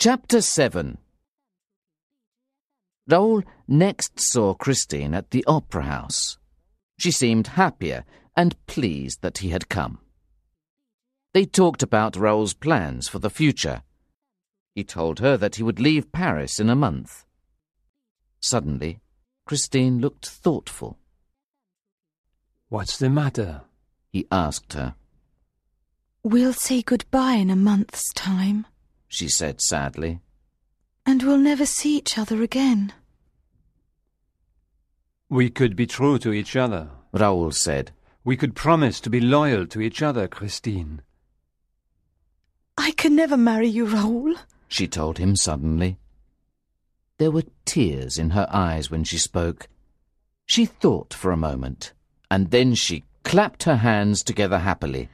Chapter 7 Raoul next saw Christine at the opera house. She seemed happier and pleased that he had come. They talked about Raoul's plans for the future. He told her that he would leave Paris in a month. Suddenly, Christine looked thoughtful. What's the matter? He asked her. We'll say goodbye in a month's time, She said sadly. and we'll never see each other again. We could be true to each other. Raoul said. We could promise to be loyal to each other, Christine. I can never marry you, Raoul. She told him suddenly. There were tears in her eyes when she spoke. She thought for a moment, and then she clapped her hands together happily.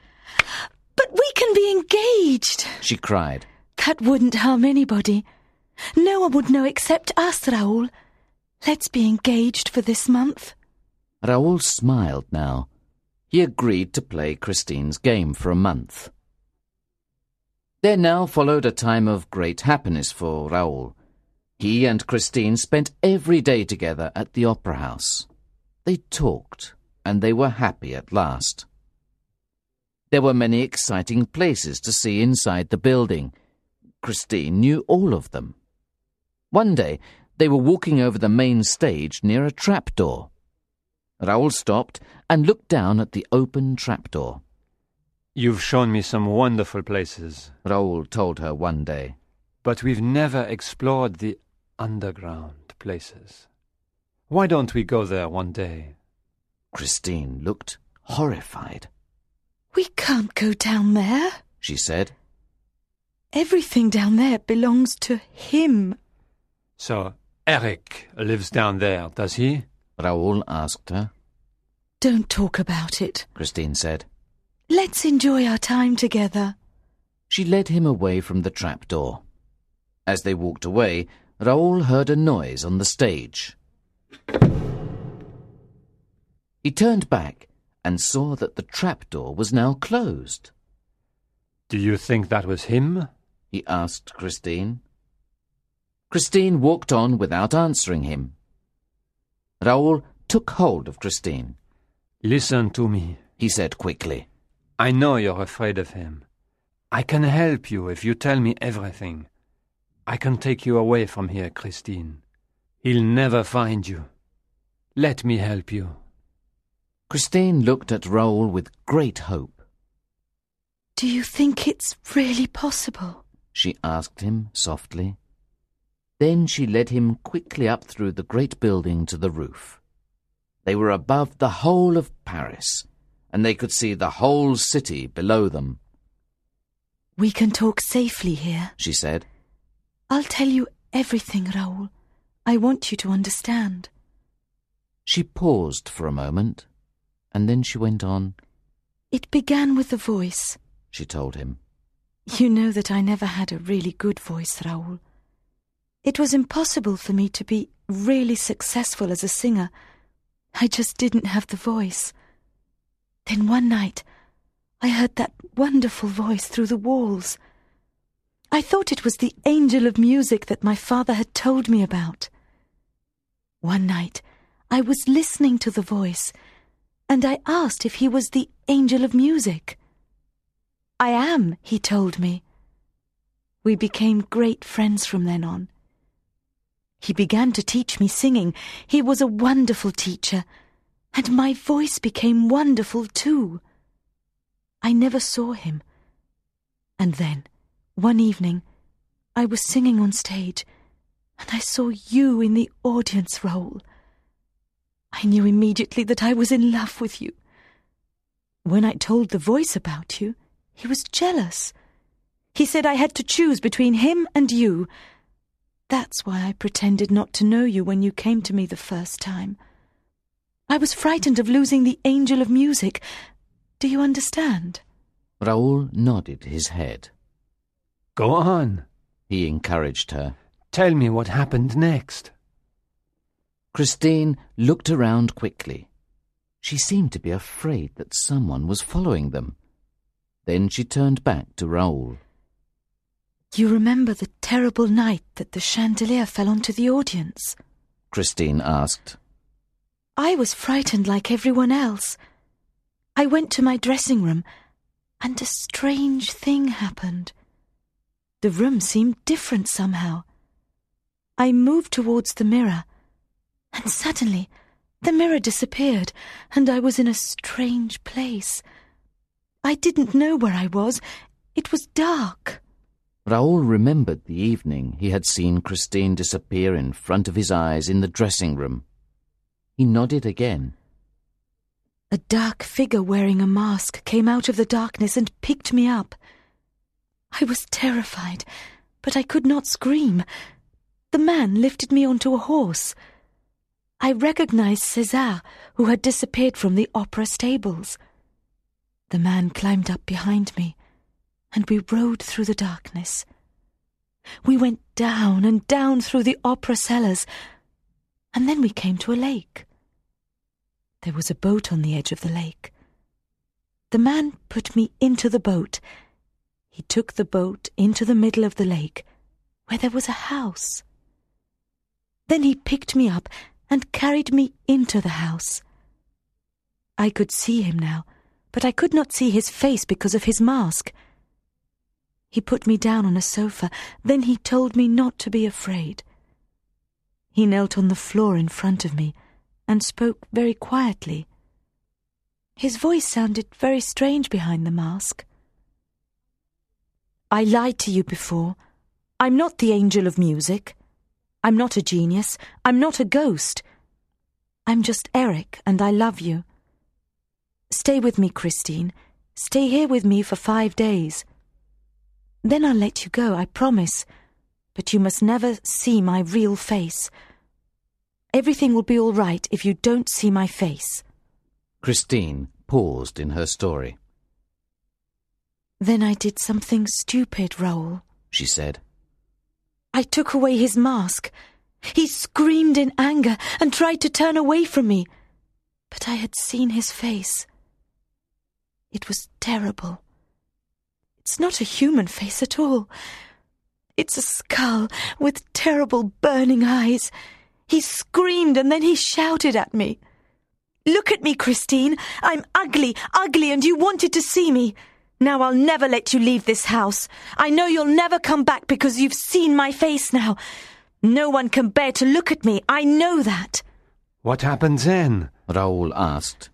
But we can be engaged. She cried. That wouldn't harm anybody. No one would know except us, Raoul. Let's be engaged for this month. Raoul smiled now. He agreed to play Christine's game for a month. There now followed a time of great happiness for Raoul. He and Christine spent every day together at the opera house. They talked, and they were happy at last. There were many exciting places to see inside the building. Christine knew all of them. One day, they were walking over the main stage near a trapdoor. Raoul stopped and looked down at the open trapdoor. You've shown me some wonderful places, Raoul told her one day. but we've never explored the underground places. Why don't we go there one day? Christine looked horrified. We can't go down there. She said, Everything down there belongs to him. So, Eric lives down there, does he? Raoul asked her. Don't talk about it. Christine said. Let's enjoy our time together. She led him away from the trapdoor. As they walked away, Raoul heard a noise on the stage. He turned back and saw that the trapdoor was now closed. Do you think that was him? He asked Christine. Christine walked on without answering him. Raoul took hold of Christine. Listen to me. He said quickly. I know you're afraid of him. I can help you if you tell me everything. I can take you away from here, Christine. He'll never find you. Let me help you. Christine looked at Raoul with great hope. Do you think it's really possible? She asked him softly. Then she led him quickly up through the great building to the roof. They were above the whole of Paris, and they could see the whole city below them, We can talk safely here. she said. I'll tell you everything, Raoul. I want you to understand. She paused for a moment, and then she went on, It began with a voice. she told him. You know that I never had a really good voice, Raoul. It was impossible for me to be really successful as a singer. I just didn't have the voice. Then one night, I heard that wonderful voice through the walls. I thought it was the angel of music that my father had told me about. One night, I was listening to the voice, and I asked if he was the angel of music. I am, he told me. We became great friends from then on. He began to teach me singing. He was a wonderful teacher, and my voice became wonderful too. I never saw him. And then, one evening, I was singing on stage, and I saw you in the audience role. I knew immediately that I was in love with you. When I told the voice about you, he was jealous. He said I had to choose between him and you. That's why I pretended not to know you when you came to me the first time. I was frightened of losing the angel of music. Do you understand? Raoul nodded his head. Go on. He encouraged her. Tell me what happened next. Christine looked around quickly. She seemed to be afraid that someone was following them. Then she turned back to Raoul. You remember the terrible night that the chandelier fell onto the audience? Christine asked. I was frightened like everyone else. I went to my dressing room, and a strange thing happened. The room seemed different somehow. I moved towards the mirror, and suddenly the mirror disappeared, and I was in a strange place. I didn't know where I was. It was dark. Raoul remembered the evening he had seen Christine disappear in front of his eyes in the dressing room. He nodded again. A dark figure wearing a mask came out of the darkness and picked me up. I was terrified, but I could not scream. The man lifted me onto a horse. I recognized César, who had disappeared from the opera stables. The man climbed up behind me and we rode through the darkness. We went down and down through the opera cellars, and then we came to a lake. There was a boat on the edge of the lake. The man put me into the boat. He took the boat into the middle of the lake, where there was a house. Then he picked me up and carried me into the house. I could see him now, but I could not see his face because of his mask. He put me down on a sofa, then he told me not to be afraid. He knelt on the floor in front of me and spoke very quietly. His voice sounded very strange behind the mask. I lied to you before. I'm not the angel of music. I'm not a genius. I'm not a ghost. I'm just Eric, and I love you. Stay with me, Christine. Stay here with me for five days. Then I'll let you go, I promise. But you must never see my real face. Everything will be all right if you don't see my face. Christine paused in her story. Then I did something stupid, Raoul, she said. I took away his mask. He screamed in anger and tried to turn away from me. But I had seen his face. It was terrible. It's not a human face at all. It's a skull with terrible burning eyes. He screamed and then he shouted at me. Look at me, Christine. I'm ugly, ugly, and you wanted to see me. Now I'll never let you leave this house. I know you'll never come back because you've seen my face now. No one can bear to look at me. I know that. What happened then? Raoul asked.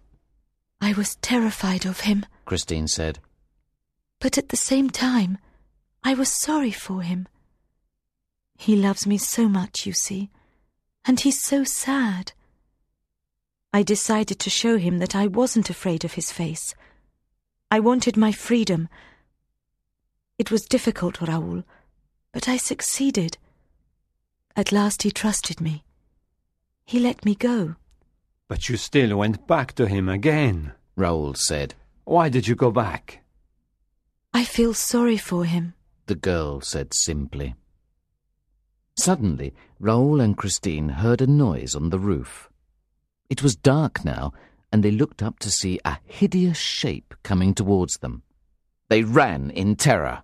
I was terrified of him, Christine said. But at the same time, I was sorry for him. He loves me so much, you see, and he's so sad. I decided to show him that I wasn't afraid of his face. I wanted my freedom. It was difficult, Raoul, but I succeeded. At last he trusted me. He let me go. But you still went back to him again, Raoul said. Why did you go back? I feel sorry for him, the girl said simply. Suddenly, Raoul and Christine heard a noise on the roof. It was dark now, and they looked up to see a hideous shape coming towards them. They ran in terror.